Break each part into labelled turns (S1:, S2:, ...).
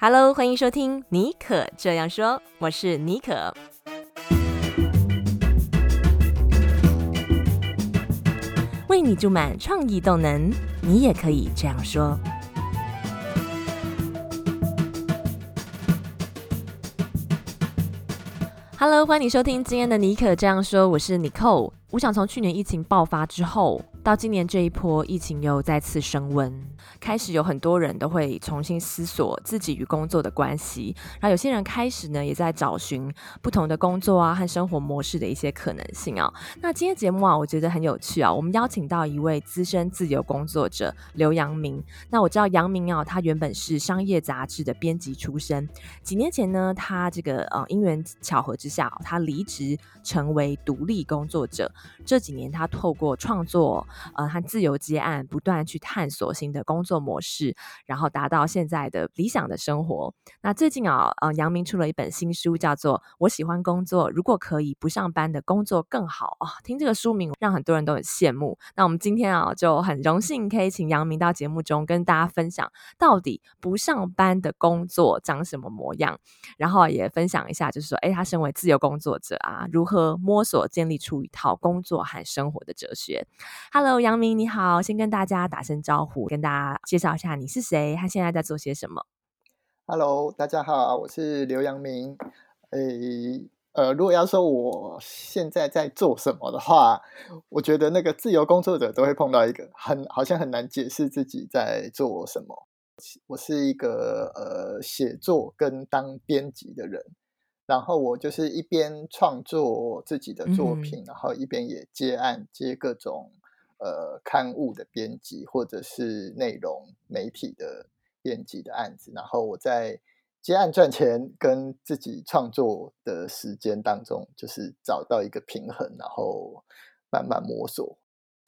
S1: Hello，欢迎收听尼可这样说，我是尼可。为你注满创意动能，你也可以这样说。Hello，欢迎收听今天的尼可这样说，我是 Nicole。我想从去年疫情爆发之后，到今年这一波疫情又再次升温，开始有很多人都会重新思索自己与工作的关系，然后有些人开始呢也在找寻不同的工作啊和生活模式的一些可能性啊。那今天节目啊，我觉得很有趣啊，我们邀请到一位资深自由工作者刘阳明。那我知道扬明啊，他原本是商业杂志的编辑出身，几年前呢，他这个呃因缘巧合之下，他离职成为独立工作者。这几年他透过创作。呃，和自由接案，不断去探索新的工作模式，然后达到现在的理想的生活。那最近啊，呃，杨明出了一本新书，叫做《我喜欢工作，如果可以不上班的工作更好》啊。听这个书名，让很多人都很羡慕。那我们今天啊，就很荣幸可以请杨明到节目中跟大家分享，到底不上班的工作长什么模样，然后也分享一下，就是说，哎，他身为自由工作者啊，如何摸索建立出一套工作和生活的哲学。Hello。Hello，杨明你好，先跟大家打声招呼，跟大家介绍一下你是谁，他现在在做些什么。
S2: Hello，大家好，我是刘阳明。诶，呃，如果要说我现在在做什么的话，我觉得那个自由工作者都会碰到一个很好像很难解释自己在做什么。我是一个呃写作跟当编辑的人，然后我就是一边创作自己的作品，嗯、然后一边也接案接各种。呃，刊物的编辑或者是内容媒体的编辑的案子，然后我在接案赚钱跟自己创作的时间当中，就是找到一个平衡，然后慢慢摸索。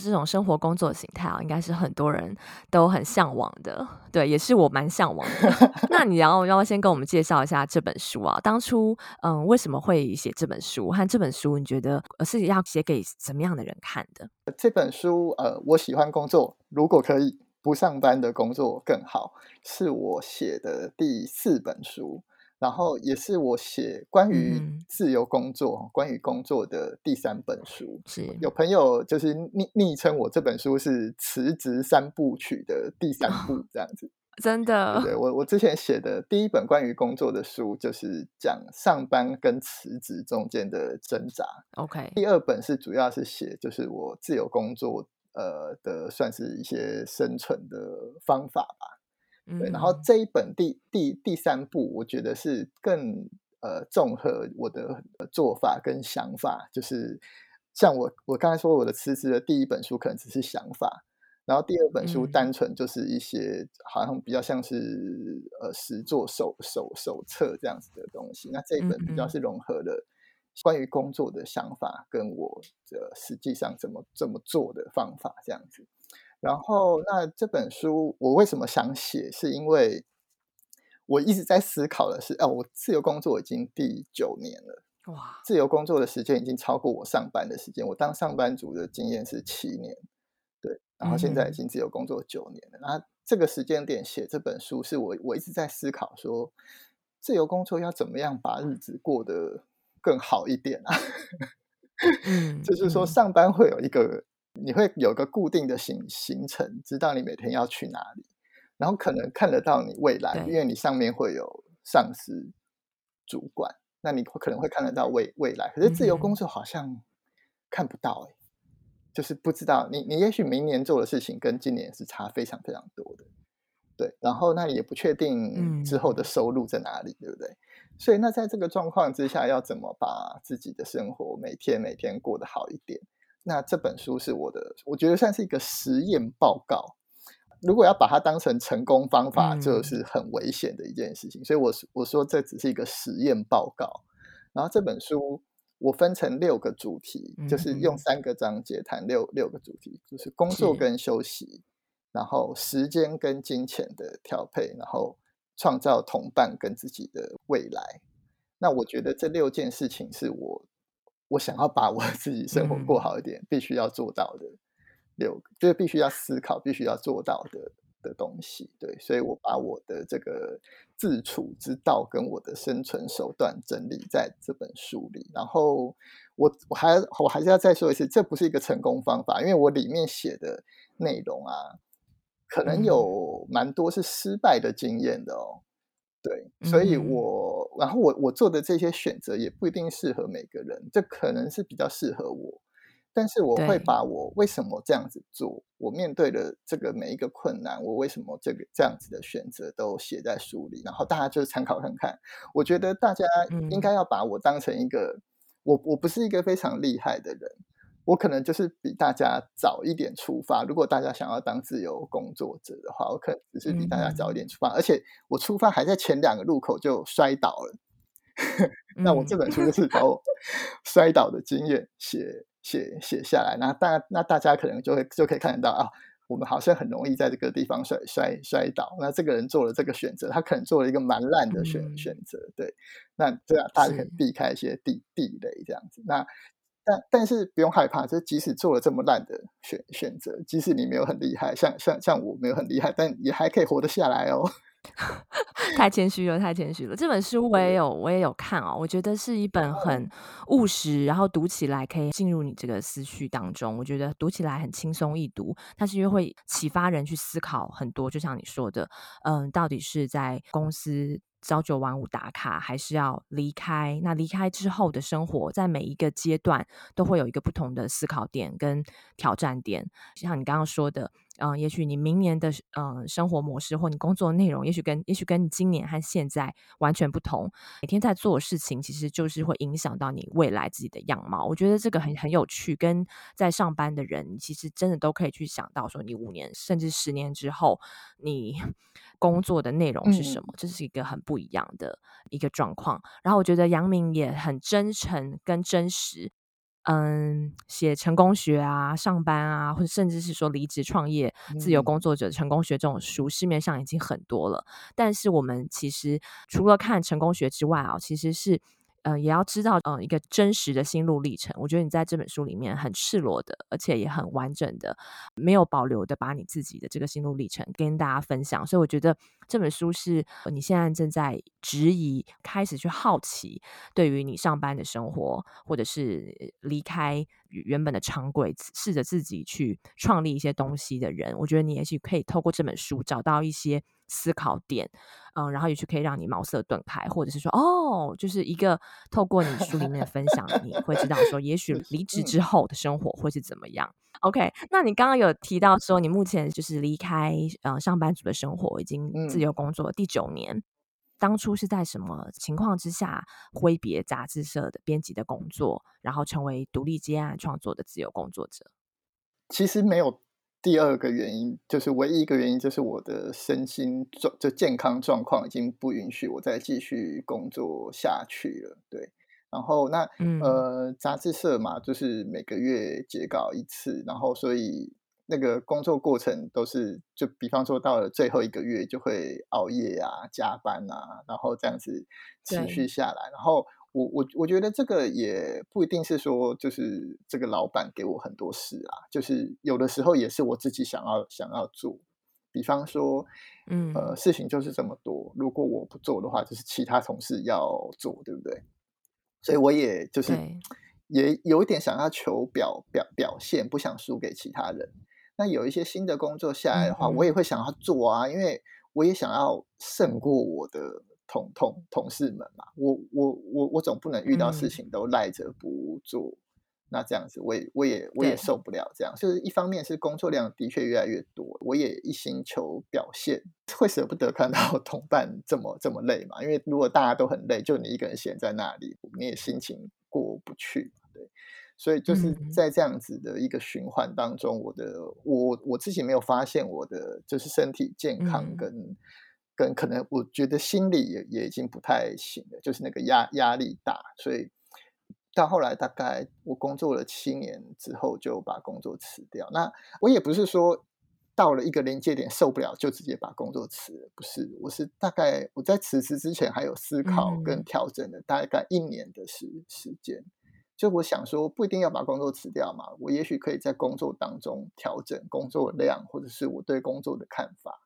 S1: 这种生活工作形态啊，应该是很多人都很向往的，对，也是我蛮向往的。那你要要先跟我们介绍一下这本书啊？当初嗯，为什么会写这本书？和这本书你觉得是要写给什么样的人看的？
S2: 这本书呃，我喜欢工作，如果可以不上班的工作更好，是我写的第四本书。然后也是我写关于自由工作、嗯、关于工作的第三本书。是有朋友就是昵昵称我这本书是辞职三部曲的第三部这样子。哦、
S1: 真的？
S2: 对，我我之前写的第一本关于工作的书，就是讲上班跟辞职中间的挣扎。
S1: OK。
S2: 第二本是主要是写就是我自由工作呃的算是一些生存的方法吧。对，然后这一本第第第三部，我觉得是更呃综合我的做法跟想法，就是像我我刚才说我的辞职的第一本书可能只是想法，然后第二本书单纯就是一些好像比较像是呃实作手手手册这样子的东西，那这一本比较是融合了关于工作的想法跟我的实际上怎么怎么做的方法这样子。然后，那这本书我为什么想写？是因为我一直在思考的是，哦，我自由工作已经第九年了，哇，自由工作的时间已经超过我上班的时间。我当上班族的经验是七年，对，然后现在已经自由工作九年了。那、嗯、这个时间点写这本书，是我我一直在思考说，自由工作要怎么样把日子过得更好一点啊？嗯、就是说，上班会有一个。你会有个固定的行行程，知道你每天要去哪里，然后可能看得到你未来，因为你上面会有上司、主管，那你可能会看得到未未来。可是自由工作好像看不到哎、欸，就是不知道你你也许明年做的事情跟今年是差非常非常多的，对。然后那也不确定之后的收入在哪里，对不对？所以那在这个状况之下，要怎么把自己的生活每天每天过得好一点？那这本书是我的，我觉得算是一个实验报告。如果要把它当成成功方法，就是很危险的一件事情。嗯、所以我我说这只是一个实验报告。然后这本书我分成六个主题，嗯、就是用三个章节谈六六个主题，就是工作跟休息，然后时间跟金钱的调配，然后创造同伴跟自己的未来。那我觉得这六件事情是我。我想要把我 自己生活过好一点，嗯、必须要做到的六个，就是必须要思考、必须要做到的的东西。对，所以我把我的这个自处之道跟我的生存手段整理在这本书里。然后我我还我还是要再说一次，这不是一个成功方法，因为我里面写的内容啊，可能有蛮多是失败的经验的哦。对，所以我然后我我做的这些选择也不一定适合每个人，这可能是比较适合我。但是我会把我为什么这样子做，我面对的这个每一个困难，我为什么这个这样子的选择都写在书里，然后大家就参考看看。我觉得大家应该要把我当成一个，嗯、我我不是一个非常厉害的人，我可能就是比大家早一点出发。如果大家想要当自由工作者的话，我可能只是比大家早一点出发，嗯、而且我出发还在前两个路口就摔倒了。那我这本书就是把我 摔倒的经验写。写写下来，那大那大家可能就会就可以看得到啊，我们好像很容易在这个地方摔摔摔倒。那这个人做了这个选择，他可能做了一个蛮烂的选、嗯、选择，对。那这样大家可以避开一些地地雷这样子。那但但是不用害怕，就即使做了这么烂的选选择，即使你没有很厉害，像像像我没有很厉害，但也还可以活得下来哦。
S1: 太谦虚了，太谦虚了。这本书我也有，我也有看哦。我觉得是一本很务实，然后读起来可以进入你这个思绪当中。我觉得读起来很轻松易读，但是又会启发人去思考很多。就像你说的，嗯，到底是在公司朝九晚五打卡，还是要离开？那离开之后的生活，在每一个阶段都会有一个不同的思考点跟挑战点。像你刚刚说的。嗯，也许你明年的嗯生活模式或你工作内容，也许跟也许跟你今年和现在完全不同。每天在做的事情，其实就是会影响到你未来自己的样貌。我觉得这个很很有趣，跟在上班的人，其实真的都可以去想到说，你五年甚至十年之后，你 工作的内容是什么？嗯、这是一个很不一样的一个状况。然后我觉得杨明也很真诚跟真实。嗯，写成功学啊，上班啊，或者甚至是说离职创业、自由工作者成功学这种书，市面上已经很多了。但是我们其实除了看成功学之外啊，其实是。呃，也要知道，嗯、一个真实的心路历程。我觉得你在这本书里面很赤裸的，而且也很完整的，没有保留的把你自己的这个心路历程跟大家分享。所以我觉得这本书是你现在正在质疑、开始去好奇，对于你上班的生活，或者是离开原本的常规，试着自己去创立一些东西的人。我觉得你也许可以透过这本书找到一些。思考点，嗯，然后也许可以让你茅塞顿开，或者是说，哦，就是一个透过你书里面的分享，你会知道说，也许离职之后的生活会是怎么样。OK，那你刚刚有提到说，你目前就是离开嗯上班族的生活，已经自由工作第九年，嗯，当初是在什么情况之下挥别杂志社的编辑的工作，然后成为独立接案创作的自由工作者？
S2: 其实没有。第二个原因就是唯一一个原因，就是我的身心状就健康状况已经不允许我再继续工作下去了。对，然后那、嗯、呃杂志社嘛，就是每个月截稿一次，然后所以那个工作过程都是就比方说到了最后一个月就会熬夜啊、加班啊，然后这样子持续下来，然后。我我我觉得这个也不一定是说，就是这个老板给我很多事啊，就是有的时候也是我自己想要想要做。比方说，嗯呃，事情就是这么多，如果我不做的话，就是其他同事要做，对不对？所以我也就是也有一点想要求表表表现，不想输给其他人。那有一些新的工作下来的话，我也会想要做啊，因为我也想要胜过我的。同同同事们嘛，我我我我总不能遇到事情都赖着不做，嗯，那这样子我也我也我也受不了这样。就是一方面是工作量的确越来越多，我也一心求表现，会舍不得看到 同伴这么这么累嘛。因为如果大家都很累，就你一个人闲在那里，你也心情过不去，对。所以就是在这样子的一个循环当中，我的我我自己没有发现我的就是身体健康跟。嗯跟可能我觉得心理也也已经不太行了，就是那个压压力大，所以到后来大概我工作了七年之后就把工作辞掉。那我也不是说到了一个临界点受不了就直接把工作辞了，不是，我是大概我在辞职之前还有思考跟调整的大概一年的时时间。就我想说不一定要把工作辞掉嘛，我也许可以在工作当中调整工作量或者是我对工作的看法。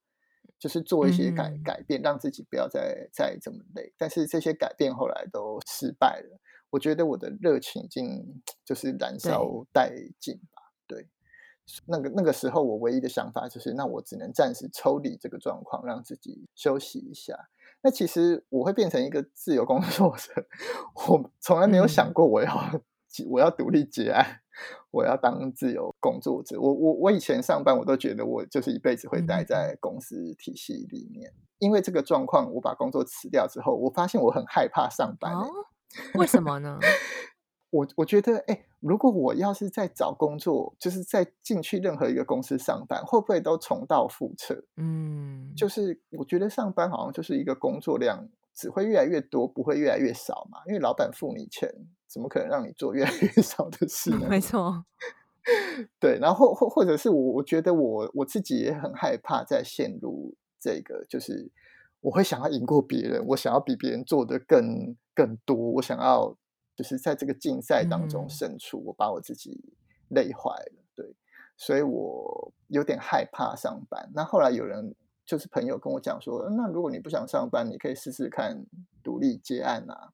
S2: 就是做一些改改变，让自己不要再再这么累。但是这些改变后来都失败了。我觉得我的热情已经就是燃烧殆尽吧。对，那个那个时候我唯一的想法就是，那我只能暂时抽离这个状况，让自己休息一下。那其实我会变成一个自由工作者，我从来没有想过我要、嗯、我要独立结案，我要当自由工作者。我我我以前上班，我都觉得我就是一辈子会待在公司体系里面。嗯、因为这个状况，我把工作辞掉之后，我发现我很害怕上班、欸。哦，
S1: 为什么呢？
S2: 我我觉得，哎、欸，如果我要是在找工作，就是在进去任何一个公司上班，会不会都重蹈覆辙？嗯，就是我觉得上班好像就是一个工作量只会越来越多，不会越来越少嘛。因为老板付你钱，怎么可能让你做越来越 少的事呢？
S1: 没错，
S2: 对。然后或或者是我，我觉得我我自己也很害怕再陷入这个，就是我会想要赢过别人，我想要比别人做的更更多，我想要。就是在这个竞赛当中胜出，嗯、我把我自己累坏了，对，所以我有点害怕上班。那后来有人就是朋友跟我讲说，那如果你不想上班，你可以试试看独立接案啊。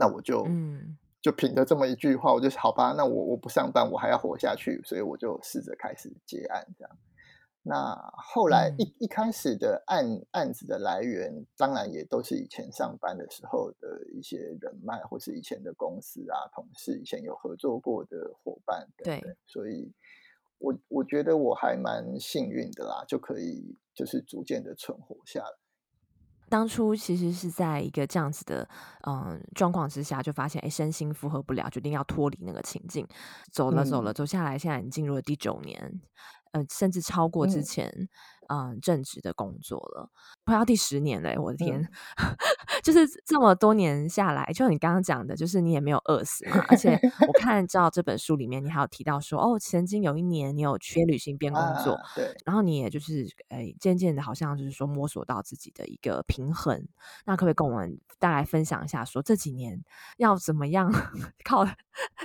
S2: 那我就嗯，就凭着这么一句话，我就好吧，那我我不上班，我还要活下去，所以我就试着开始接案这样。那后来一一开始的案案子的来源，当然也都是以前上班的时候的一些人脉，或是以前的公司啊、同事，以前有合作过的伙伴等等。对，所以我我觉得我还蛮幸运的啦，就可以就是逐渐的存活下来。
S1: 当初其实是在一个这样子的嗯状况之下，就发现哎，身心负荷不了，决定要脱离那个情境，走了走了，走下来，现在已经进入了第九年。呃，甚至超过之前，嗯，嗯，正职的工作了，快要第十年了，我的天，嗯、就是这么多年下来，就你刚刚讲的，就是你也没有饿死嘛，而且 我看到这本书里面，你还有提到说，哦，曾经有一年你有去旅行边工作，啊、对，然后你也就是，哎，渐渐的，好像就是说摸索到自己的一个平衡，那可不可以跟我们大概分享一下说，说这几年要怎么样 靠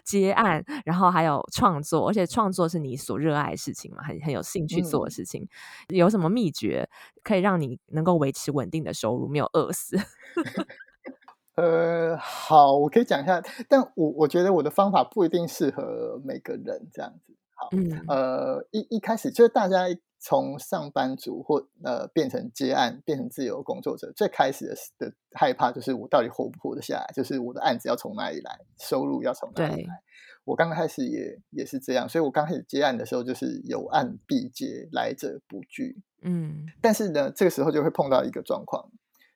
S1: 接案，然后还有创作，而且创作是你所热爱的事情嘛，很很有兴趣做的事情，嗯、有什么秘诀可以让你能够维持稳定的收入，没有饿死？
S2: 呃，好，我可以讲一下，但我我觉得我的方法不一定适合每个人这样子。好，嗯、呃，一一开始就是大家从上班族或呃变成接案，变成自由工作者，最开始的的害怕就是我到底活不活得下来，就是我的案子要从哪里来，收入要从哪里来。我刚开始也也是这样，所以我刚开始接案的时候就是有案必接，来者不拒。嗯，但是呢，这个时候就会碰到一个状况，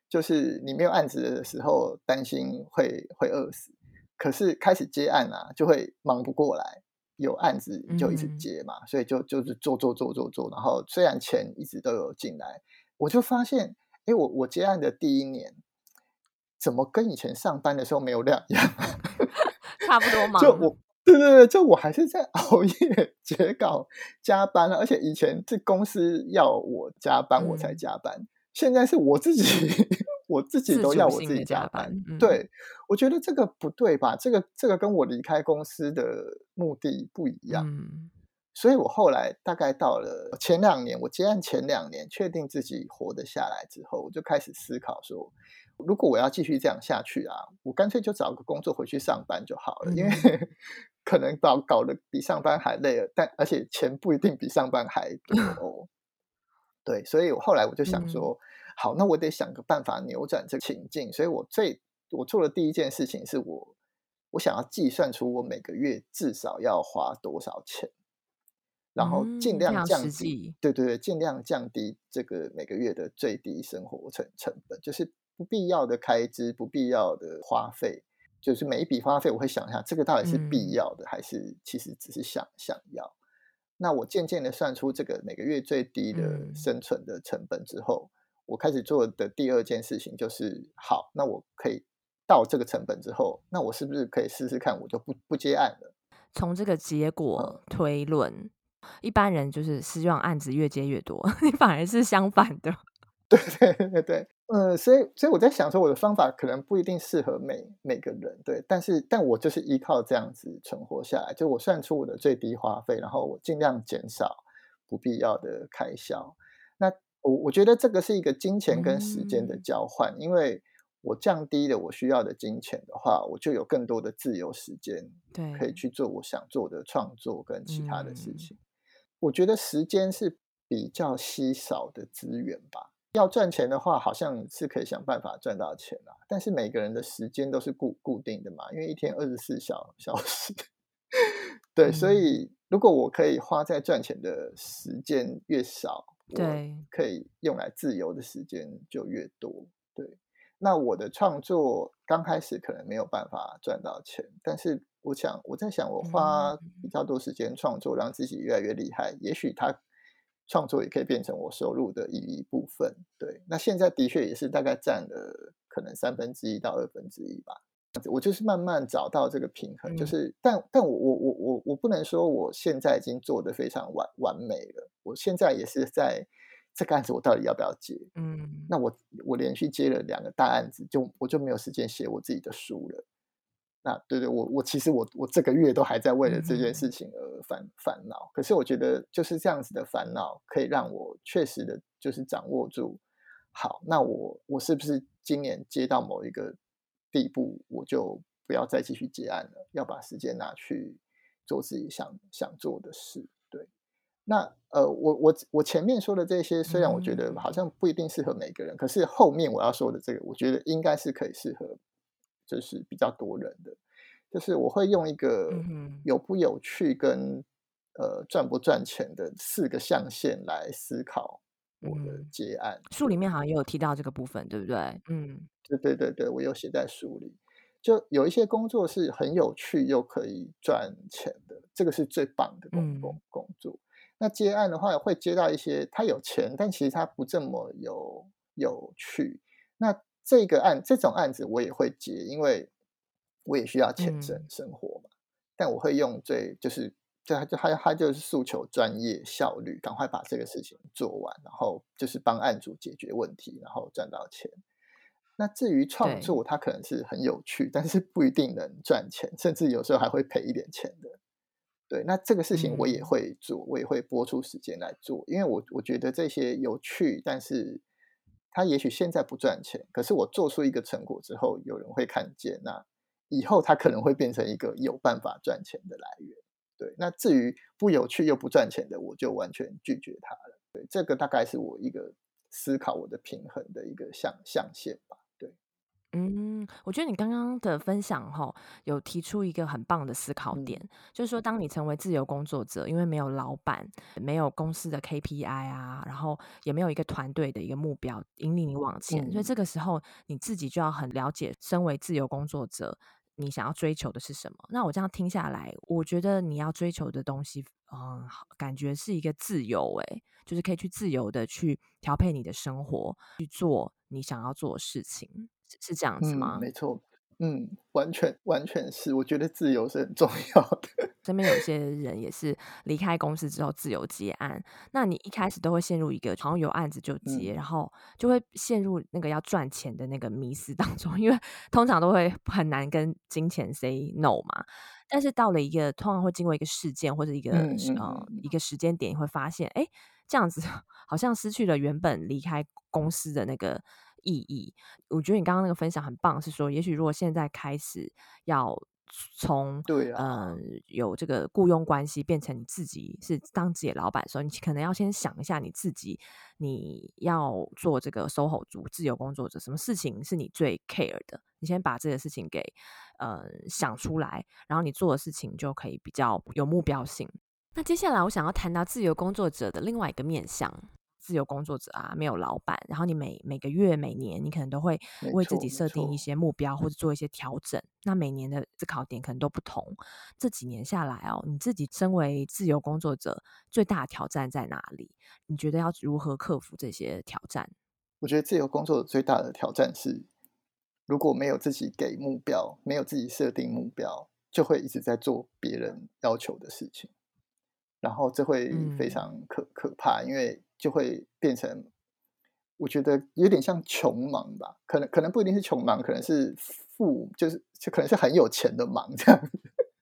S2: 就是你没有案子的时候，担心会会饿死，可是开始接案啊，就会忙不过来。有案子就一直接嘛，嗯、所以就就是做做做做做，然后虽然钱一直都有进来，我就发现，哎，我我接案的第一年，怎么跟以前上班的时候没有两样？
S1: 差不多 嘛。
S2: 就我。对对对，就我还是在 熬夜截稿加班了，而且以前是公司要我加班我才加班，嗯、现在是我自己我自己都要我自己加班。对，我觉得这个不对吧？这个这个跟我离开公司的目的不一样。嗯、所以我后来大概到了前两年，我接案前两年，确定自己活得下来之后，我就开始思考说，如果我要继续这样下去啊，我干脆就找个工作回去上班就好了，嗯、因为。可能搞搞得比上班还累了，但而且钱不一定比上班还多哦。对，所以我后来我就想说，嗯、好，那我得想个办法扭转这个情境。所以我最我做的第一件事情是我我想要计算出我每个月至少要花多少钱，然后尽量降低，嗯、对对对，尽量降低这个每个月的最低生活成成本，就是不必要的开支、不必要的花费。就是每一笔花费，我会想一下，这个到底是必要的，还是其实只是想想要？嗯、那我渐渐的算出这个每个月最低的生存的成本之后，嗯、我开始做的第二件事情就是，好，那我可以到这个成本之后，那我是不是可以试试看，我就不不接案了？
S1: 从这个结果推论，嗯、一般人就是希望案子越接越多，你反而是相反的。
S2: 对对对对。呃，所以所以我在想说，我的方法可能不一定适合每每个人，对，但是但我就是依靠这样子存活下来，就我算出我的最低花费，然后我尽量减少不必要的开销。那我我觉得这个是一个金钱跟时间的交换，嗯、因为我降低了我需要的金钱的话，我就有更多的自由时间，对，可以去做我想做的创作跟其他的事情。嗯、我觉得时间是比较稀少的资源吧。要赚钱的话，好像是可以想办法赚到钱啊。但是每个人的时间都是固固定的嘛，因为一天二十四 小小时。对，嗯、所以如果我可以花在赚钱的时间越少，对，可以用来自由的时间就越多。对，那我的创作刚开始可能没有办法赚到钱，但是我想我在想，我花比较多时间创作，让自己越来越厉害，也许他。创作也可以变成我收入的一一部分，对。那现在的确也是大概占了可能三分之一到二分之一吧。我就是慢慢找到这个平衡，就是，但但我我我我我不能说我现在已经做得非常完完美了。我现在也是在这个案子，我到底要不要接？嗯，那我我连续接了两个大案子，就我就没有时间写我自己的书了。那对对，我我其实我我这个月都还在为了这件事情而烦烦恼。可是我觉得就是这样子的烦恼，可以让我确实的，就是掌握住。好，那我我是不是今年接到某一个地步，我就不要再继续接案了，要把时间拿去做自己想想做的事。对，那呃，我我我前面说的这些，虽然我觉得好像不一定适合每个人，可是后面我要说的这个，我觉得应该是可以适合。就是比较多人的，就是我会用一个有不有趣跟呃赚不赚钱的四个象限来思考我的结案。
S1: 书里面好像也有提到这个部分，对不对？
S2: 嗯，对对对对，我有写在书里。就有一些工作是很有趣又可以赚钱的，这个是最棒的工工工作。那接案的话，会接到一些他有钱，但其实他不这么有有趣。那这个案这种案子我也会接，因为我也需要钱生生活嘛。嗯、但我会用最就是就他就他他就是诉求专业效率，赶快把这个事情做完，然后就是帮案主解决问题，然后赚到钱。那至于创作，它可能是很有趣，但是不一定能赚钱，甚至有时候还会赔一点钱的。对，那这个事情我也会做，嗯、我也会拨出时间来做，因为我我觉得这些有趣，但是。他也许现在不赚钱，可是我做出一个成果之后，有人会看见，那以后他可能会变成一个有办法赚钱的来源。对，那至于不有趣又不赚钱的，我就完全拒绝它了。对，这个大概是我一个思考我的平衡的一个象象限吧。
S1: 嗯，我觉得你刚刚的分享哈，有提出一个很棒的思考点，嗯、就是说，当你成为自由工作者，因为没有老板，没有公司的 KPI 啊，然后也没有一个团队的一个目标引领你往前，嗯、所以这个时候你自己就要很了解，身为自由工作者，你想要追求的是什么。那我这样听下来，我觉得你要追求的东西，嗯，感觉是一个自由，诶，就是可以去自由的去调配你的生活，去做你想要做的事情。是这样子吗？
S2: 嗯、没错，嗯，完全完全是，我觉得自由是很重要的。
S1: 身边有些人也是离开公司之后自由接案，那你一开始都会陷入一个好像有案子就接，嗯、然后就会陷入那个要赚钱的那个迷思当中，因为通常都会很难跟金钱 say no 嘛。但是到了一个通常会经过一个事件或者一个嗯嗯呃一个时间点，你会发现，哎，这样子 好像失去了原本离开公司的那个。意义，我觉得你刚刚那个分享很棒，是说，也许如果现在开始要从对啊，嗯，有这个雇佣关系变成你自己是当自己的老板的时候，你可能要先想一下你自己，你要做这个 SOHO 族自由工作者，什么事情是你最 care 的？你先把这个事情给呃想出来，然后你做的事情就可以比较有目标性。那接下来我想要谈到自由工作者的另外一个面向。自由工作者啊，没有老板，然后你每每个月、每年，你可能都会为自己设定一些目标，或者做一些调整。那每年的思考点可能都不同。这几年下来哦，你自己身为自由工作者，最大的挑战在哪里？你觉得要如何克服这些挑战？
S2: 我觉得自由工作者最大的挑战是，如果没有自己给目标，没有自己设定目标，就会一直在做别人要求的事情，然后这会非常可、嗯、可怕，因为。就会变成，我觉得有点像穷忙吧，可能可能不一定是穷忙，可能是富，就是就可能是很有钱的忙这样，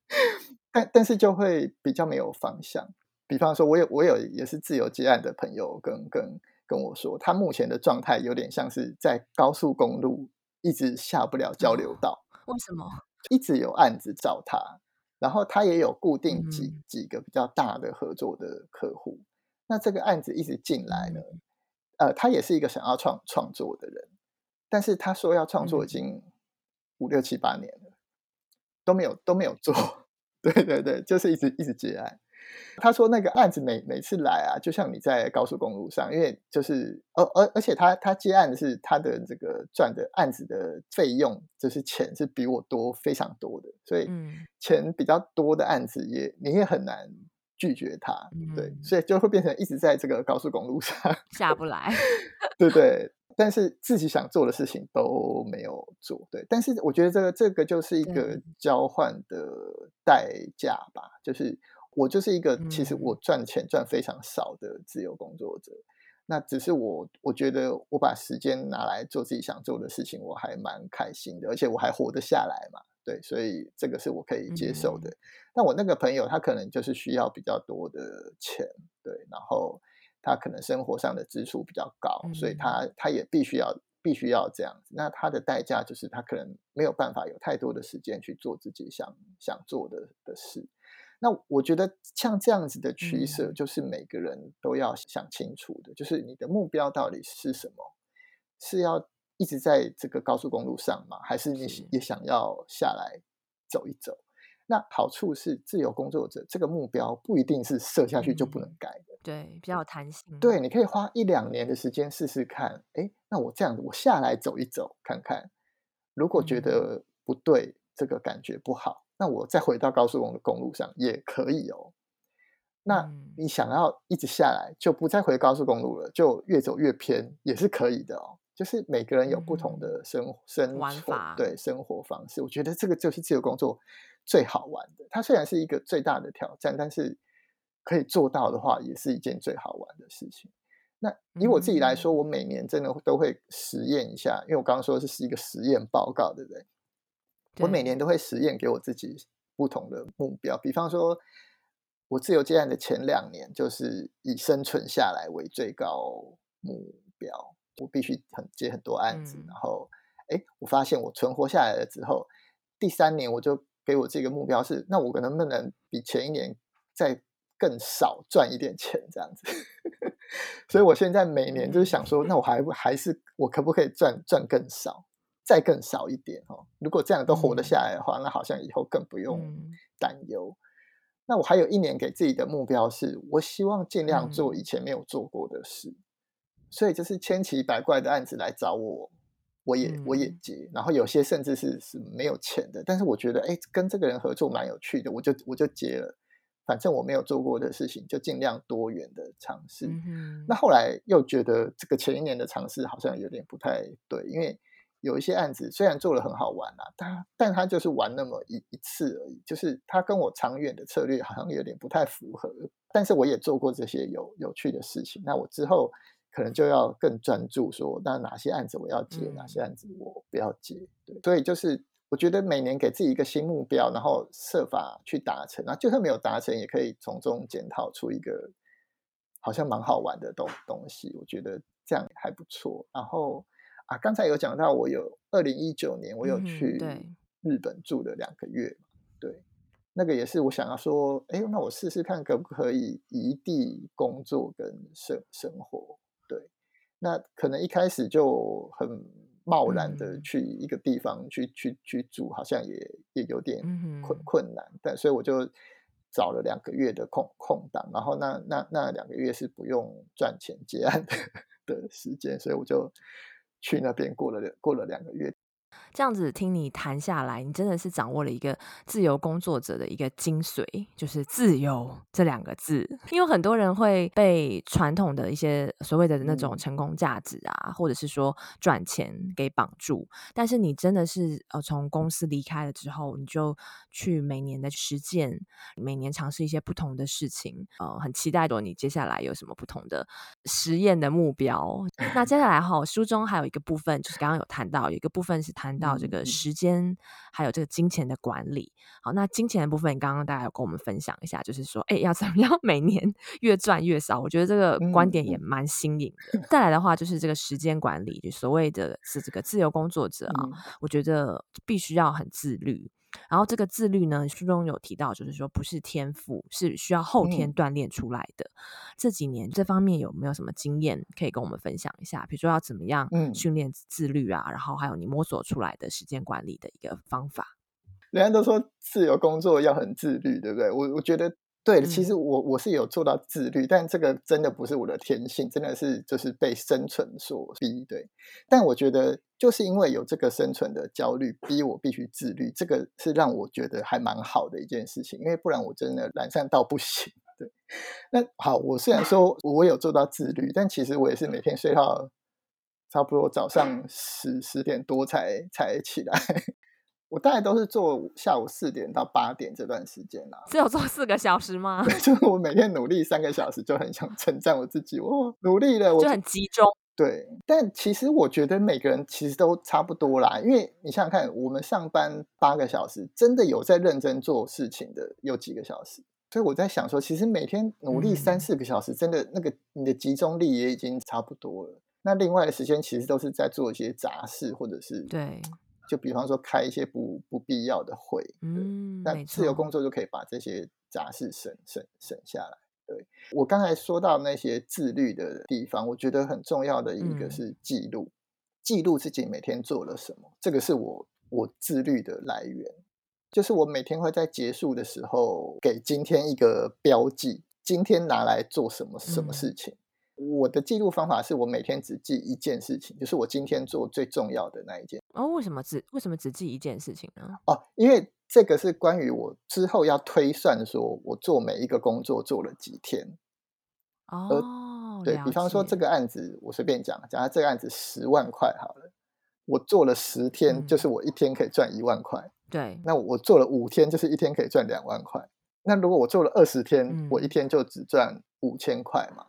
S2: 但但是就会比较没有方向。比方说，我有我有也是自由接案的朋友跟跟跟我说，他目前的状态有点像是在高速公路一直下不了交流道。
S1: 为什么？
S2: 一直有案子找他，然后他也有固定几、嗯、几个比较大的合作的客户。那这个案子一直进来呢，呃，他也是一个想要创创作的人，但是他说要创作已经五六七八年了，都没有都没有做。对对对，就是一直一直接案。他说那个案子每每次来啊，就像你在高速公路上，因为就是而而而且他他接案的是他的这个赚的案子的费用，就是钱是比我多非常多的，所以钱比较多的案子也你也很难拒绝他，对，所以就会变成一直在这个高速公路上
S1: 下不来，
S2: 对对。但是自己想做的事情都没有做，对。但是我觉得这个这个就是一个交换的代价吧，就是我就是一个其实我赚钱赚非常少的自由工作者，那只是我我觉得我把时间拿来做自己想做的事情，我还蛮开心的，而且我还活得下来嘛，对，所以这个是我可以接受的。那我那个朋友他可能就是需要比较多的钱，对，然后。他可能生活上的支出比较高，所以他他也必须要必须要这样子。那他的代价就是他可能没有办法有太多的时间去做自己想想做的的事。那我觉得像这样子的取舍，就是每个人都要想清楚的，就是你的目标到底是什么？是要一直在这个高速公路上吗？还是你也想要下来走一走？那好处是自由工作者这个目标不一定是设下去就不能改的，
S1: 嗯、对，比较有弹性。
S2: 对，你可以花一两年的时间试试看。哎，那我这样子，我下来走一走看看，如果觉得不对，嗯、这个感觉不好，那我再回到高速公路公路上也可以哦。那你想要一直下来，就不再回高速公路了，就越走越偏也是可以的哦。就是每个人有不同的生、嗯、生活法，对生活方式，我觉得这个就是自由工作。最好玩的，它虽然是一个最大的挑战，但是可以做到的话，也是一件最好玩的事情。那以我自己来说，我每年真的都会实验一下，因为我刚刚说的是一个实验报告，对不对？我每年都会实验给我自己不同的目标，比方说，我自由接案的前两年，就是以生存下来为最高目标，我必须很接很多案子，然后，哎，我发现我存活下来了之后，第三年我就。给我这个目标是，那我能不能比前一年再更少赚一点钱这样子？所以我现在每年就是想说，那我还还是我可不可以赚赚更少，再更少一点哦？如果这样都活得下来的话，那好像以后更不用担忧。那我还有一年给自己的目标是，我希望尽量做以前没有做过的事，所以就是千奇百怪的案子来找我。我也我也接，然后有些甚至是是没有钱的，但是我觉得哎，跟这个人合作蛮有趣的，我就我就接了。反正我没有做过的事情，就尽量多元的尝试。嗯。那后来又觉得这个前一年的尝试好像有点不太对，因为有一些案子虽然做了很好玩啊，但但他就是玩那么一一次而已，就是他跟我长远的策略好像有点不太符合。但是我也做过这些有有趣的事情，那我之后。可能就要更专注说，那哪些案子我要接，哪些案子我不要接。对，所以就是我觉得每年给自己一个新目标，然后设法去达成，那就算没有达成，也可以从中检讨出一个好像蛮好玩的东东西。我觉得这样还不错。然后啊，刚才有讲到，我有二零一九年我有去日本住了两个月，对，那个也是我想要说，哎，那我试试看可不可以移地工作跟生生活。对那可能一开始就很贸然的去一个地方去、嗯、去去住，好像也也有点困困难。但所以我就找了两个月的空空档，然后那那那两个月是不用赚钱结案的 的时间，所以我就去那边过了过了两个月。
S1: 这样子听你谈下来，你真的是掌握了一个自由工作者的一个精髓，就是“自由”这两个字。因为很多人会被传统的一些所谓的那种成功价值啊，或者是说赚钱给绑住。但是你真的是呃从公司离开了之后，你就去每年的实践，每年尝试一些不同的事情。呃，很期待着你接下来有什么不同的实验的目标。那接下来哈，书中还有一个部分，就是刚刚有谈到，有一个部分是谈。谈到这个时间，还有这个金钱的管理。好，那金钱的部分，你刚刚大家有跟我们分享一下，就是说，哎，要怎么样 每年越赚越少？我觉得这个观点也蛮新颖的。再来的话，就是这个时间管理，就所谓的是这个自由工作者啊，我觉得必须要很自律。然后这个自律呢，书中有提到，就是说不是天赋，是需要后天锻炼出来的。嗯、这几年这方面有没有什么经验可以跟我们分享一下？比如说要怎么样训练自律啊，嗯、然后还有你摸索出来的时间管理的一个方法。
S2: 人家都说自由工作要很自律，对不对？我我觉得。对，其实我我是有做到自律，但这个真的不是我的天性，真的是就是被生存所逼。对，但我觉得就是因为有这个生存的焦虑，逼我必须自律，这个是让我觉得还蛮好的一件事情，因为不然我真的懒散到不行。对，那好，我虽然说 我有做到自律，但其实我也是每天睡到差不多早上十十点多才才起来。我大概都是做下午四点到八点这段时间啦，
S1: 只有做四个小时吗？
S2: 就是我每天努力三个小时，就很想称赞我自己，我努力了，我
S1: 就很集中。
S2: 对，但其实我觉得每个人其实都差不多啦，因为你想想看，我们上班八个小时，真的有在认真做事情的有几个小时？所以我在想说，其实每天努力三四个小时，真的那个你的集中力也已经差不多了。那另外的时间其实都是在做一些杂事，或者是
S1: 对。
S2: 就比方说开一些不不必要的会，嗯，那自由工作就可以把这些杂事省省省下来。对，我刚才说到那些自律的地方，我觉得很重要的一个是记录，嗯、记录自己每天做了什么，这个是我我自律的来源。就是我每天会在结束的时候给今天一个标记，今天拿来做什么什么事情。嗯我的记录方法是我每天只记一件事情，就是我今天做最重要的那一件。
S1: 哦，为什么只为什么只记一件事情呢？
S2: 哦，因为这个是关于我之后要推算，说我做每一个工作做了几天。
S1: 哦，
S2: 对，比方说这个案子，我随便讲，假如这个案子十万块好了，我做了十天，嗯、就是我一天可以赚一万块。
S1: 对，
S2: 那我做了五天，就是一天可以赚两万块。那如果我做了二十天，嗯、我一天就只赚五千块嘛。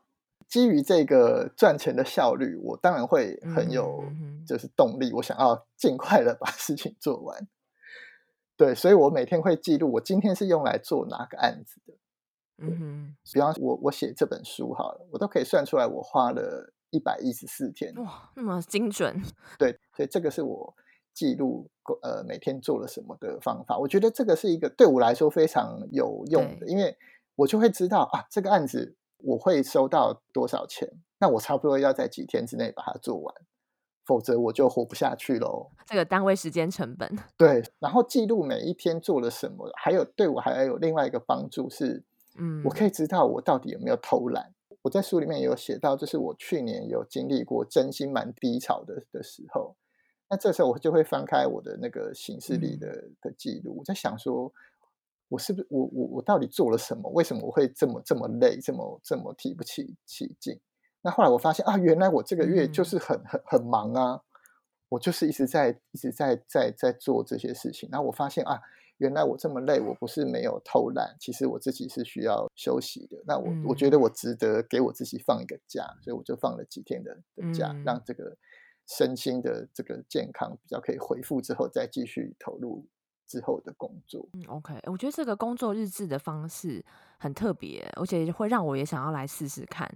S2: 基于这个赚钱的效率，我当然会很有就是动力，我想要尽快的把事情做完。对，所以我每天会记录我今天是用来做哪个案子的。嗯哼，比方我我写这本书好了，我都可以算出来我花了一百一十四天。
S1: 哇，那么精准。
S2: 对，所以这个是我记录呃每天做了什么的方法。我觉得这个是一个对我来说非常有用的，因为我就会知道啊这个案子。我会收到多少钱？那我差不多要在几天之内把它做完，否则我就活不下去喽。
S1: 这个单位时间成本。
S2: 对，然后记录每一天做了什么，还有对我还有另外一个帮助是，嗯，我可以知道我到底有没有偷懒。我在书里面有写到，就是我去年有经历过真心蛮低潮的的时候，那这时候我就会翻开我的那个行事历的、嗯、的记录，我在想说。我是不是我我我到底做了什么？为什么我会这么这么累，这么这么提不起起劲？那后来我发现啊，原来我这个月就是很很很忙啊，我就是一直在一直在在在做这些事情。然后我发现啊，原来我这么累，我不是没有偷懒，其实我自己是需要休息的。那我我觉得我值得给我自己放一个假，所以我就放了几天的的假，让这个身心的这个健康比较可以恢复之后，再继续投入。之后的工作，
S1: 嗯，OK，我觉得这个工作日志的方式很特别，而且会让我也想要来试试看，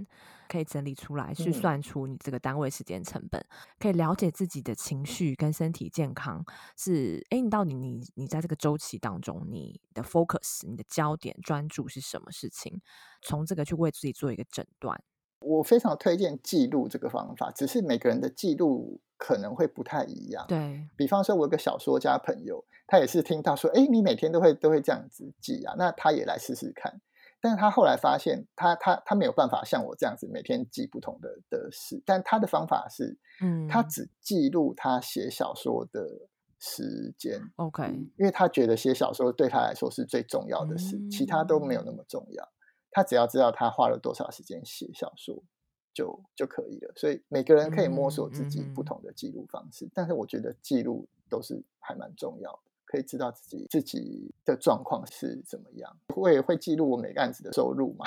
S1: 可以整理出来，去算出你这个单位时间成本，嗯、可以了解自己的情绪跟身体健康是，哎，你到底你你在这个周期当中，你的 focus、你的焦点、专注是什么事情？从这个去为自己做一个诊断。
S2: 我非常推荐记录这个方法，只是每个人的记录可能会不太一样。
S1: 对，
S2: 比方说，我有个小说家朋友，他也是听到说，哎，你每天都会都会这样子记啊，那他也来试试看。但是他后来发现他，他他他没有办法像我这样子每天记不同的的事。但他的方法是，嗯，他只记录他写小说的时间。
S1: OK，
S2: 因为他觉得写小说对他来说是最重要的事，嗯，其他都没有那么重要。他只要知道他花了多少时间写小说，就就可以了。所以每个人可以摸索自己不同的记录方式，嗯嗯、但是我觉得记录都是还蛮重要的，可以知道自己自己的状况是怎么样。我也会记录我每个案子的收入嘛，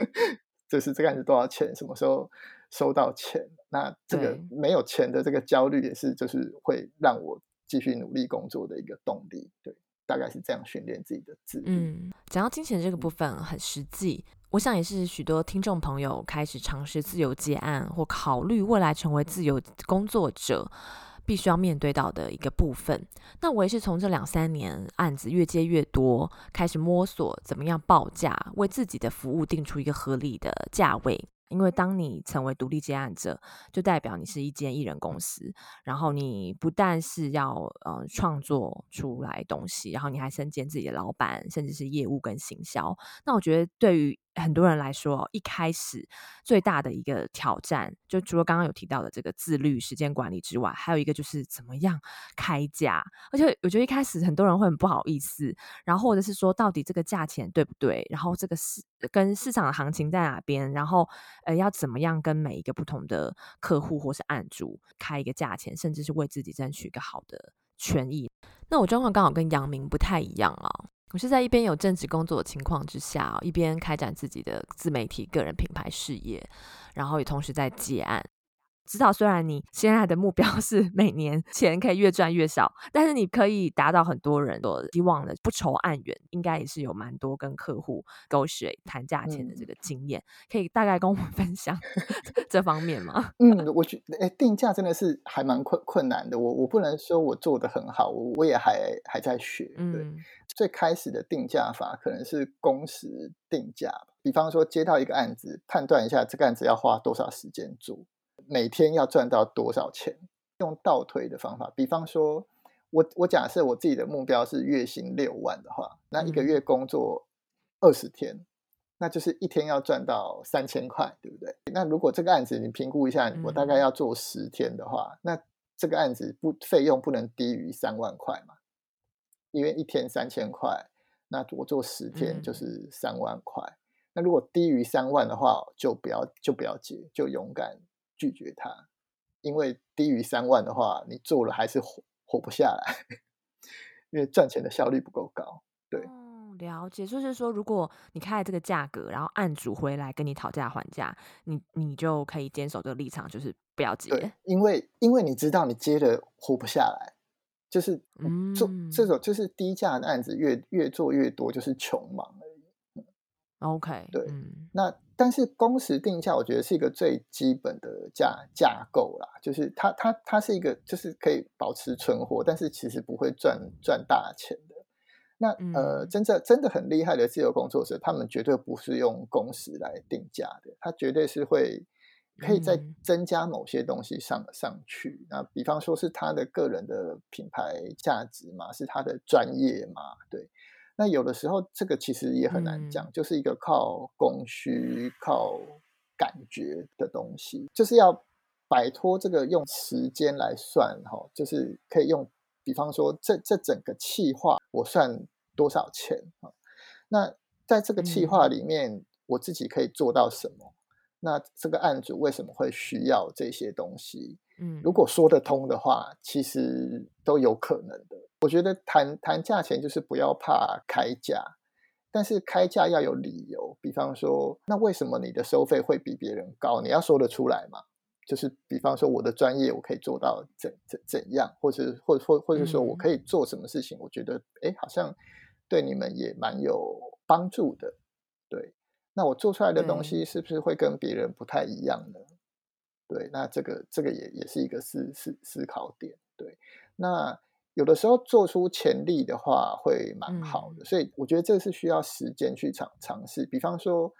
S2: 就是这个案子多少钱，什么时候收到钱。那这个没有钱的这个焦虑也是，就是会让我继续努力工作的一个动力。对，大概是这样训练自己的自律。
S1: 嗯，讲到金钱这个部分很实际，我想也是许多听众朋友开始尝试自由接案或考虑未来成为自由工作者。必须要面对到的一个部分。那我也是从这两三年案子越接越多，开始摸索怎么样报价，为自己的服务定出一个合理的价位。因为当你成为独立接案者，就代表你是一间艺人公司，然后你不但是要呃创作出来东西，然后你还身兼自己的老板，甚至是业务跟行销。那我觉得对于很多人来说，一开始最大的一个挑战，就除了刚刚有提到的这个自律、时间管理之外，还有一个就是怎么样开价。而且我觉得一开始很多人会很不好意思，然后或者是说到底这个价钱对不对？然后这个市跟市场的行情在哪边？然后呃要怎么样跟每一个不同的客户或是案主开一个价钱，甚至是为自己争取一个好的权益。那我状况刚好跟杨明不太一样啊。我是在一边有正职工作的情况之下，一边开展自己的自媒体个人品牌事业，然后也同时在接案。知道，虽然你现在的目标 是每年钱可以越赚越少，但是你可以达到很多人所希望的不愁案源，应该也是有蛮多跟客户沟水谈价钱的这个经验，嗯、可以大概跟我们 分享 这方面吗？
S2: 嗯，我觉得，哎，定价真的是还蛮困困难的。我我不能说我做得很好，我我也还还在学。对，嗯、最开始的定价法可能是工时定价，比方说接到一个案子，判断一下这个案子要花多少时间做。每天要赚到多少钱？用倒推的方法，比方说，我我假设我自己的目标是月薪六万的话，那一个月工作二十天，嗯、那就是一天要赚到三千块，对不对？那如果这个案子你评估一下，我大概要做十天的话，嗯、那这个案子不费用不能低于三万块嘛？因为一天三千块，那我做十天就是三万块。嗯、那如果低于三万的话，就不要就不要接，就勇敢。拒绝他，因为低于三万的话，你做了还是活活不下来，因为赚钱的效率不够高。对，
S1: 哦，了解。就是说，如果你开了这个价格，然后案主回来跟你讨价还价，你你就可以坚守这个立场，就是不要接。
S2: 对，因为因为你知道你接了活不下来，就是做这种就是低价的案子越越做越多，就是穷忙而已。
S1: OK，
S2: 对，嗯、那。但是工时定价，我觉得是一个最基本的架架构啦，就是它它它是一个，就是可以保持存活，但是其实不会赚赚大钱的。那呃，真正真的很厉害的自由工作者，他们绝对不是用工时来定价的，他绝对是会可以再增加某些东西上上去。那比方说是他的个人的品牌价值嘛，是他的专业嘛，对。那有的时候，这个其实也很难讲，嗯、就是一个靠供需、靠感觉的东西，就是要摆脱这个用时间来算哈，就是可以用，比方说这这整个气化我算多少钱啊？那在这个气化里面，嗯、我自己可以做到什么？那这个案主为什么会需要这些东西？嗯，如果说得通的话，其实都有可能的。我觉得谈谈价钱就是不要怕开价，但是开价要有理由。比方说，那为什么你的收费会比别人高？你要说得出来嘛。就是比方说，我的专业我可以做到怎怎怎样，或者或或或者说我可以做什么事情？我觉得哎，好像对你们也蛮有帮助的。对，那我做出来的东西是不是会跟别人不太一样呢？对，那这个这个也也是一个思思思考点。对，那。有的时候做出潜力的话会蛮好的，嗯、所以我觉得这是需要时间去尝尝试。比方说，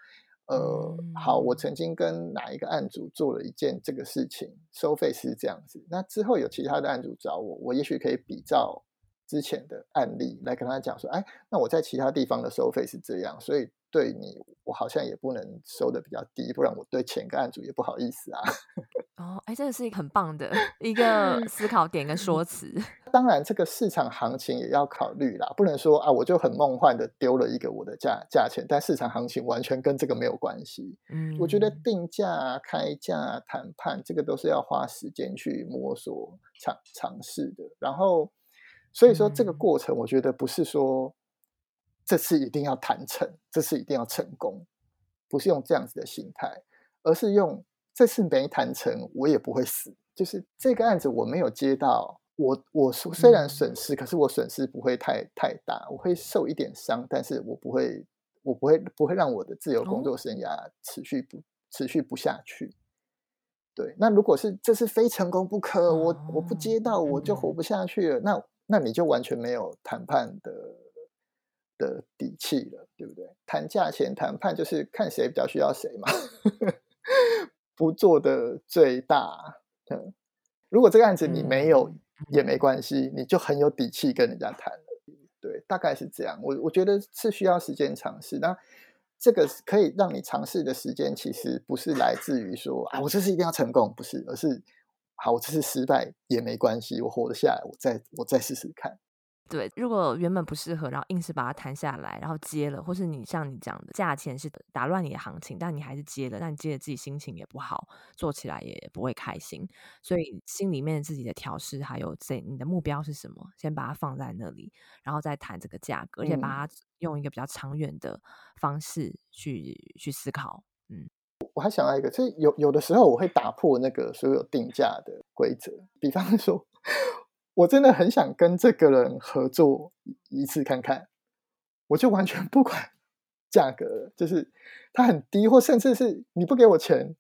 S2: 呃，嗯、好，我曾经跟哪一个案主做了一件这个事情，收费是这样子。那之后有其他的案主找我，我也许可以比照之前的案例来跟他讲说，哎，那我在其他地方的收费是这样，所以对你，我好像也不能收的比较低，不然我对前个案主也不好意思啊。
S1: 哦，哎，这个是一个很棒的一个思考点跟说辞。
S2: 当然，这个市场行情也要考虑啦，不能说啊，我就很梦幻的丢了一个我的价价钱，但市场行情完全跟这个没有关系。嗯，我觉得定价、开价、谈判，这个都是要花时间去摸索、尝尝试的。然后，所以说这个过程，我觉得不是说这次一定要谈成，这次一定要成功，不是用这样子的心态，而是用。这次没谈成，我也不会死。就是这个案子我没有接到，我我虽然损失，嗯、可是我损失不会太太大，我会受一点伤，但是我不会，我不会不会让我的自由工作生涯持续不、哦、持续不下去。对，那如果是这是非成功不可，哦、我我不接到我就活不下去了，嗯、那那你就完全没有谈判的的底气了，对不对？谈价钱谈判就是看谁比较需要谁嘛，不做的最大。嗯，如果这个案子你没有也没关系，嗯、你就很有底气跟人家谈了。对，大概是这样。我我觉得是需要时间尝试，那。这个可以让你尝试的时间，其实不是来自于说啊，我这次一定要成功，不是，而是好，我这次失败也没关系，我活得下来，我再我再试试看。
S1: 对，如果原本不适合，然后硬是把它谈下来，然后接了，或是你像你讲的价钱是打乱你的行情，但你还是接了，但你接了自己心情也不好，做起来也不会开心。所以心里面自己的调试，还有这你的目标是什么，先把它放在那里，然后再谈这个价格，而且把它用一个比较长远的方式去去思考。嗯，
S2: 我还想到一个，就是有有的时候我会打破那个所有定价的规则，比方说。我真的很想跟这个人合作一次看看，我就完全不管 价格，就是他很低，或甚至是你不给我钱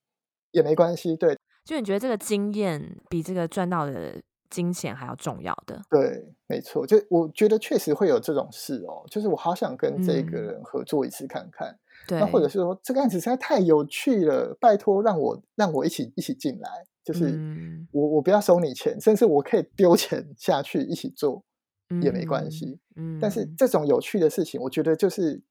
S2: 也没关系。对，
S1: 就你觉得这个经验比这个赚到的金钱还要重要的？
S2: 对，没错。就我觉得确实会有这种事哦，就是我好想跟这个人合作一次看看。嗯、对，那或者是说这个案子实在太有趣了，拜托让我让我一起一起进来。就是我我不要收你钱，甚至我可以丢钱下去一起做也没关系。嗯，但是这种有趣的事情，我觉得就是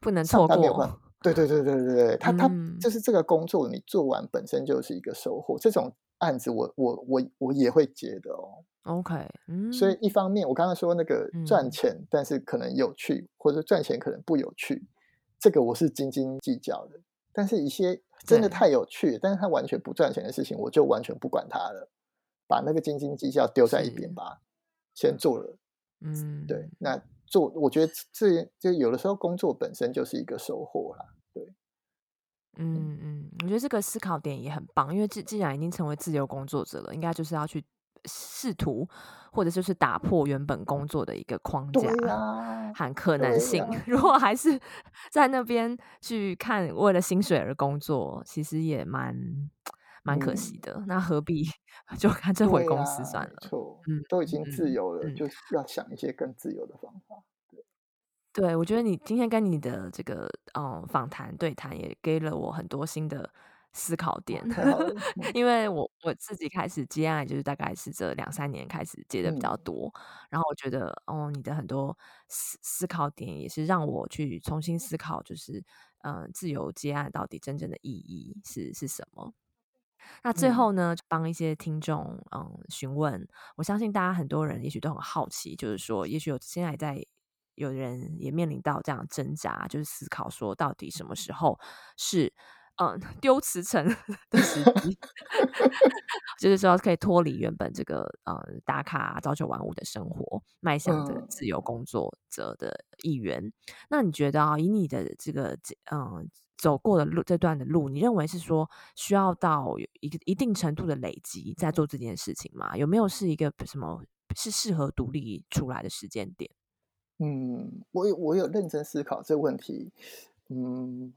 S1: 不能错过。
S2: 对对对对对对，他他就是这个工作你做完本身就是一个收获。这种案子我我我我也会接的哦。
S1: OK，嗯，
S2: 所以一方面我刚刚说那个赚钱，但是可能有趣，或者赚钱可能不有趣，这个我是斤斤计较的。但是一些真的太有趣，但是他完全不赚钱的事情，我就完全不管他了，把那个斤斤计较丢在一边吧，先做了。嗯，对，那做，我觉得这就有的时候工作本身就是一个收获啦。对，
S1: 嗯嗯，我觉得这个思考点也很棒，因为既既然已经成为自由工作者了，应该就是要去。试图，或者就是打破原本工作的一个框架和可能性。啊、如果还是 在那边去看为了薪水而工作，其实也蛮蛮可惜的。嗯、那何必 就干脆回公司算了？
S2: 错，嗯，都已经自由了，嗯、就要想一些更自由的方法。对，
S1: 对，我觉得你今天跟你的这个嗯访谈对谈，也给了我很多新的。思考点 因为我我自己开始接案，就是大概是这两三年开始接的比较多，嗯、然后我觉得，哦，你的很多思思考点也是让我去重新思考，就是，嗯、呃，自由接案到底真正的意义是是什么？那最后呢，就帮一些听众，嗯，询问，我相信大家很多人也许都很好奇，就是说，也许有现在在有人也面临到这样挣扎，就是思考说，到底什么时候是。嗯，丢辞呈 的时机，就是说可以脱离原本这个呃打卡朝九晚五的生活，迈向这个自由工作者的一员。嗯、那你觉得啊，以你的这个嗯走过的路这段的路，你认为是说需要到一个一定程度的累积，在做这件事情吗？有没有是一个什么是适合独立出来的时间点？
S2: 嗯，我有我有认真思考这个问题，嗯。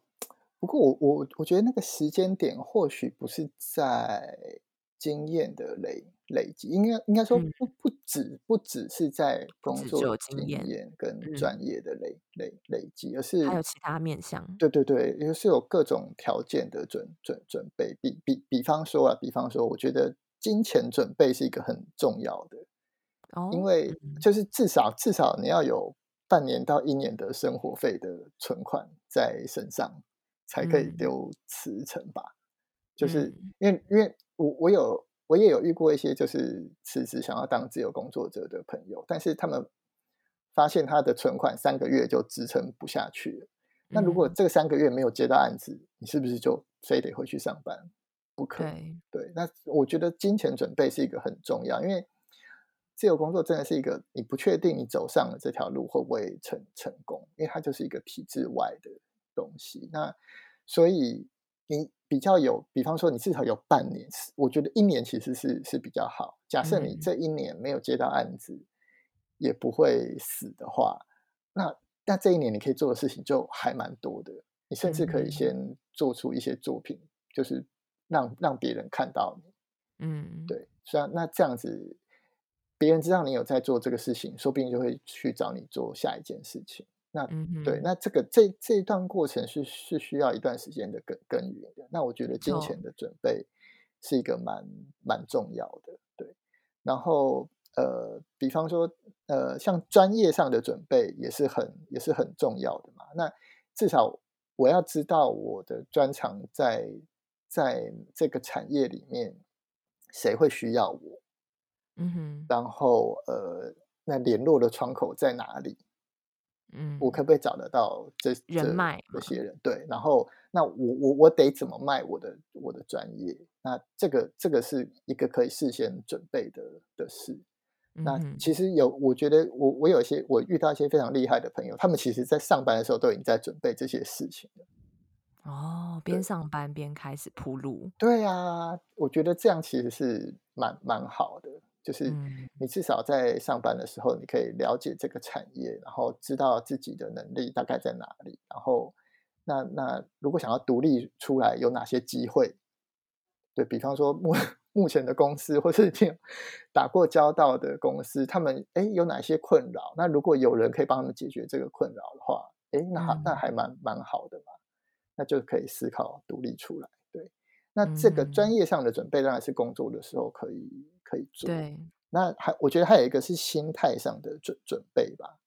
S2: 不过我我我觉得那个时间点或许不是在经验的累累积，应该应该说不不止不只是在工作经验跟专业的累累累积，而是
S1: 还有其他面向。
S2: 对对对，也是有各种条件的准准准备。比比比方说啊，比方说，我觉得金钱准备是一个很重要的，哦，因为就是至少至少你要有半年到一年的生活费的存款在身上。才可以丢辞呈吧，嗯、就是。因为因为我我有我也有遇过一些就是辞职想要当自由工作者的朋友，但是他们发现他的存款三个月就支撑不下去了。嗯、那如果这个三个月没有接到案子，你是不是就非得回去上班？不可对，那我觉得金钱准备是一个很重要，因为自由工作真的是一个你不确定你走上了这条路会不会成成功，因为它就是一个体制外的东西，那所以你比较有，比方说你至少有半年，我觉得一年其实是是比较好。假设你这一年没有接到案子，嗯、也不会死的话，那那这一年你可以做的事情就还蛮多的。你甚至可以先做出一些作品，嗯、就是让让别人看到你。嗯，对，虽然那这样子，别人知道你有在做这个事情，说不定就会去找你做下一件事情。那、嗯、对，那这个这这一段过程是是需要一段时间的耕耕耘的。那我觉得金钱的准备是一个蛮蛮重要的。对，然后呃，比方说呃，像专业上的准备也是很也是很重要的嘛。那至少我要知道我的专长在在这个产业里面谁会需要我，嗯哼，然后呃，那联络的窗口在哪里？嗯，我可不可以找得到这
S1: 人脉
S2: 这些人？对，然后那我我我得怎么卖我的我的专业？那这个这个是一个可以事先准备的的事。嗯、那其实有，我觉得我我有一些我遇到一些非常厉害的朋友，他们其实在上班的时候都已经在准备这些事情了。
S1: 哦，边上班边开始铺路。
S2: 对啊，我觉得这样其实是蛮蛮好的。就是你至少在上班的时候，你可以了解这个产业，然后知道自己的能力大概在哪里。然后，那那如果想要独立出来，有哪些机会？对，比方说目目前的公司，或是你打过交道的公司，他们哎有哪些困扰？那如果有人可以帮他们解决这个困扰的话，哎，那好，那还蛮蛮好的嘛。那就可以思考独立出来。对，那这个专业上的准备当然是工作的时候可以。可以做。对，那还我觉得还有一个是心态上的准准备吧，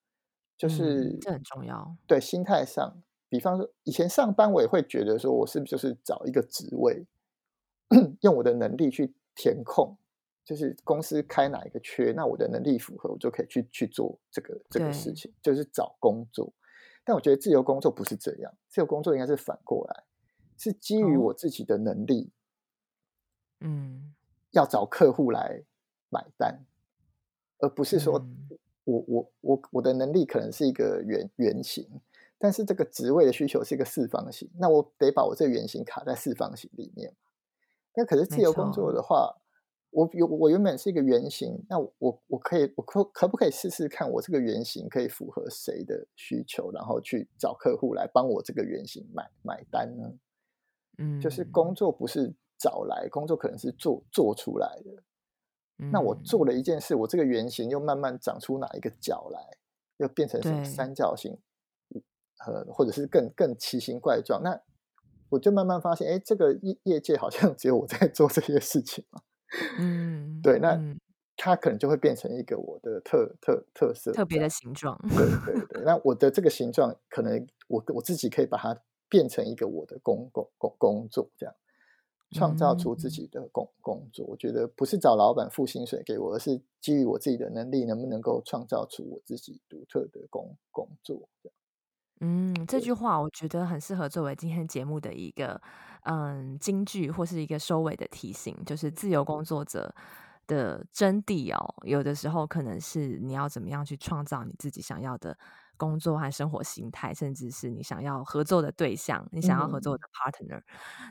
S2: 就是、
S1: 嗯、这很重要。
S2: 对，心态上，比方说以前上班我也会觉得说，我是不是就是找一个职位，用我的能力去填空，就是公司开哪一个缺，那我的能力符合，我就可以去去做这个这个事情，就是找工作。但我觉得自由工作不是这样，自由工作应该是反过来，是基于我自己的能力。哦、嗯。要找客户来买单，而不是说我我我我的能力可能是一个圆圆形，但是这个职位的需求是一个四方形，那我得把我这个圆形卡在四方形里面。那可是自由工作的话，我有我原本是一个圆形，那我我可以我可可不可以试试看我这个圆形可以符合谁的需求，然后去找客户来帮我这个圆形买买单呢？嗯，就是工作不是。找来工作可能是做做出来的，嗯，那我做了一件事，我这个圆形又慢慢长出哪一个角来，又变成什么三角形，呃，或者是更更奇形怪状，那我就慢慢发现，哎，这个业业界好像 只有我在做这些事情嘛，嗯，对，那它可能就会变成一个我的特特特色，
S1: 特别的形状，
S2: 对对对，那我的这个形状，可能我我自己可以把它变成一个我的工工工工作这样。创造出自己的工工作，我觉得不是找老板付薪水给我，而是基于我自己的能力，能不能够创造出我自己独特的工工作。
S1: 嗯，这句话我觉得很适合作为今天节目的一个嗯金句，或是一个收尾的提醒，就是自由工作者的真谛哦。有的时候可能是你要怎么样去创造你自己想要的。工作和生活形态，甚至是你想要合作的对象，你想要合作的 partner，嗯，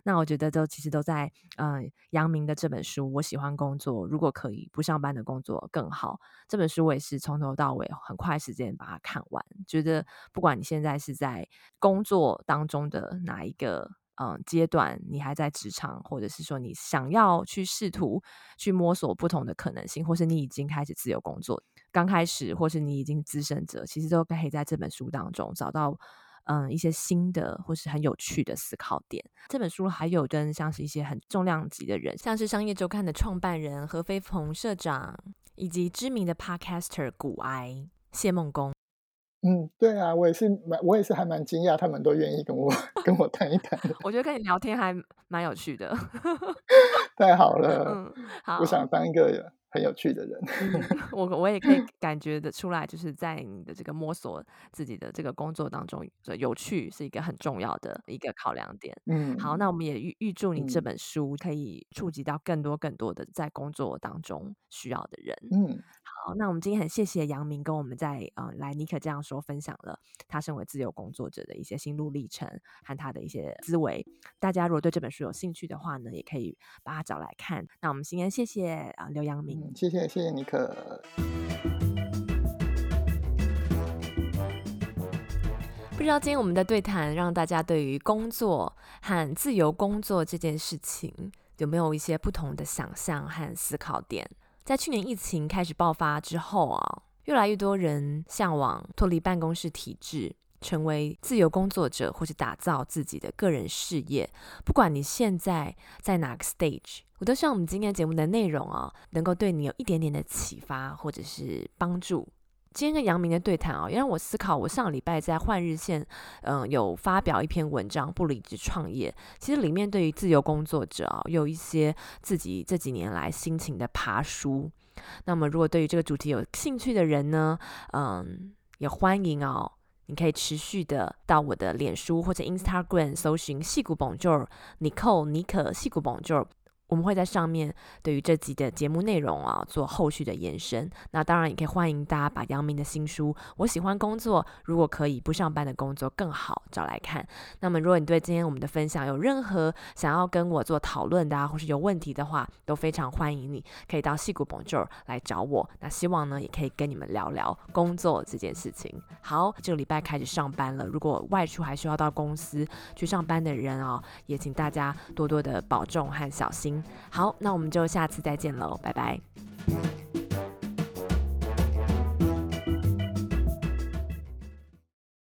S1: 那我觉得都其实都在嗯杨明的这本书。我喜欢工作，如果可以不上班的工作更好。这本书我也是从头到尾很快时间把它看完，觉得不管你现在是在工作当中的哪一个嗯阶段，你还在职场，或者是说你想要去试图去摸索不同的可能性，或是你已经开始自由工作。刚开始，或是你已经资深者，其实都可以在这本书当中找到，嗯，一些新的或是很有趣的思考点。这本书还有跟像是一些很重量级的人，像是商业周刊的创办人何飞鹏社长，以及知名的 Podcaster 古埃谢孟恭。
S2: 嗯，对啊，我也是蛮，我也是还蛮惊讶，他们都愿意跟我 跟我谈一谈。
S1: 我觉得跟你聊天还蛮有趣的。
S2: 太好了，嗯，好，我想当一个很有趣的人。
S1: 我我也可以感觉得出来，就是在你的这个摸索自己的这个工作当中，有趣是一个很重要的一个考量点。
S2: 嗯，
S1: 好，那我们也预预祝你这本书可以触及到更多更多的在工作当中需要的人。
S2: 嗯。
S1: 好，那我们今天很谢谢杨明跟我们在呃来尼克这样说分享了他身为自由工作者的一些心路历程和他的一些思维。大家如果对这本书有兴趣的话呢，也可以把它找来看。那我们今天谢谢啊刘阳明，
S2: 嗯，谢谢谢谢尼克。
S1: 不知道今天我们的对谈让大家对于工作和自由工作这件事情有没有一些不同的想象和思考点？在去年疫情开始爆发之后啊，越来越多人向往脱离办公室体制，成为自由工作者，或是打造自己的个人事业。不管你现在在哪个 stage，我都希望我们今天节目的内容啊，能够对你有一点点的启发或者是帮助。今天跟杨明的对谈啊，也让我思考。我上礼拜在《换日线》嗯有发表一篇文章，不离职创业。其实里面对于自由工作者啊，有一些自己这几年来心情的爬梳。那么，如果对于这个主题有兴趣的人呢，嗯，也欢迎哦，你可以持续的到我的脸书或者 Instagram 搜寻戏骨 Bonjour Nicole 尼可戏骨 Bonjour。我们会在上面对于这集的节目内容啊做后续的延伸。那当然也可以欢迎大家把杨明的新书《我喜欢工作，如果可以不上班的工作更好》找来看。那么如果你对今天我们的分享有任何想要跟我做讨论的啊，或是有问题的话，都非常欢迎你可以到戏骨 Pod 来找我。那希望呢也可以跟你们聊聊工作这件事情。好，这个礼拜开始上班了，如果外出还需要到公司去上班的人啊，也请大家多多的保重和小心。好，那我们就下次再见喽，拜拜。